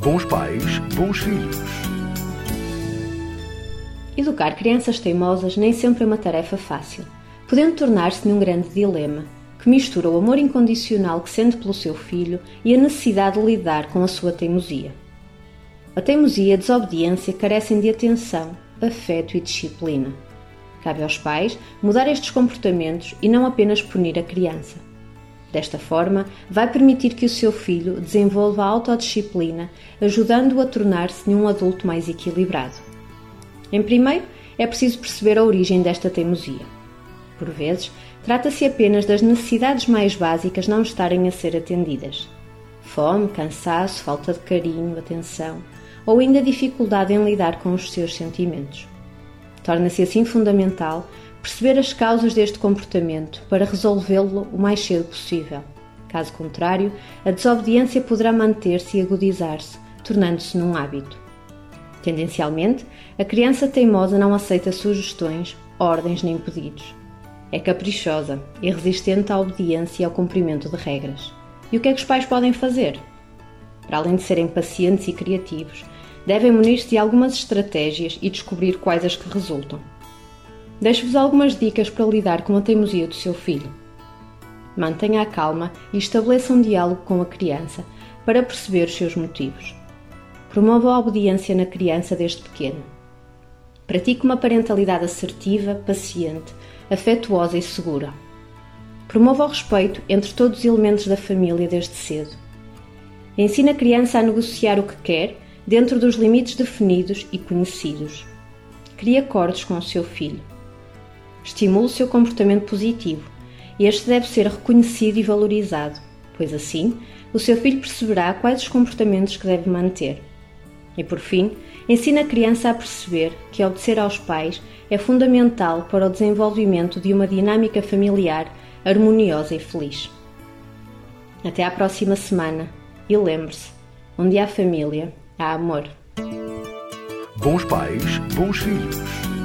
Bons pais, bons filhos. Educar crianças teimosas nem sempre é uma tarefa fácil, podendo tornar-se num grande dilema, que mistura o amor incondicional que sente pelo seu filho e a necessidade de lidar com a sua teimosia. A teimosia e a desobediência carecem de atenção, afeto e disciplina. Cabe aos pais mudar estes comportamentos e não apenas punir a criança. Desta forma, vai permitir que o seu filho desenvolva a autodisciplina, ajudando-o a tornar-se um adulto mais equilibrado. Em primeiro, é preciso perceber a origem desta teimosia. Por vezes, trata-se apenas das necessidades mais básicas não estarem a ser atendidas. Fome, cansaço, falta de carinho, atenção, ou ainda dificuldade em lidar com os seus sentimentos. Torna-se assim fundamental perceber as causas deste comportamento para resolvê-lo o mais cedo possível. Caso contrário, a desobediência poderá manter-se e agudizar-se, tornando-se num hábito. Tendencialmente, a criança teimosa não aceita sugestões, ordens nem pedidos. É caprichosa e resistente à obediência e ao cumprimento de regras. E o que é que os pais podem fazer? Para além de serem pacientes e criativos, devem munir-se de algumas estratégias e descobrir quais as que resultam. Deixo-vos algumas dicas para lidar com a teimosia do seu filho. Mantenha a calma e estabeleça um diálogo com a criança para perceber os seus motivos. Promova a obediência na criança desde pequeno. Pratique uma parentalidade assertiva, paciente, afetuosa e segura. Promova o respeito entre todos os elementos da família desde cedo. Ensine a criança a negociar o que quer dentro dos limites definidos e conhecidos. Crie acordos com o seu filho. Estimule o seu comportamento positivo este deve ser reconhecido e valorizado, pois assim o seu filho perceberá quais os comportamentos que deve manter. E por fim, ensine a criança a perceber que obedecer aos pais é fundamental para o desenvolvimento de uma dinâmica familiar harmoniosa e feliz. Até à próxima semana e lembre-se: onde há família, há amor. Bons pais, bons filhos.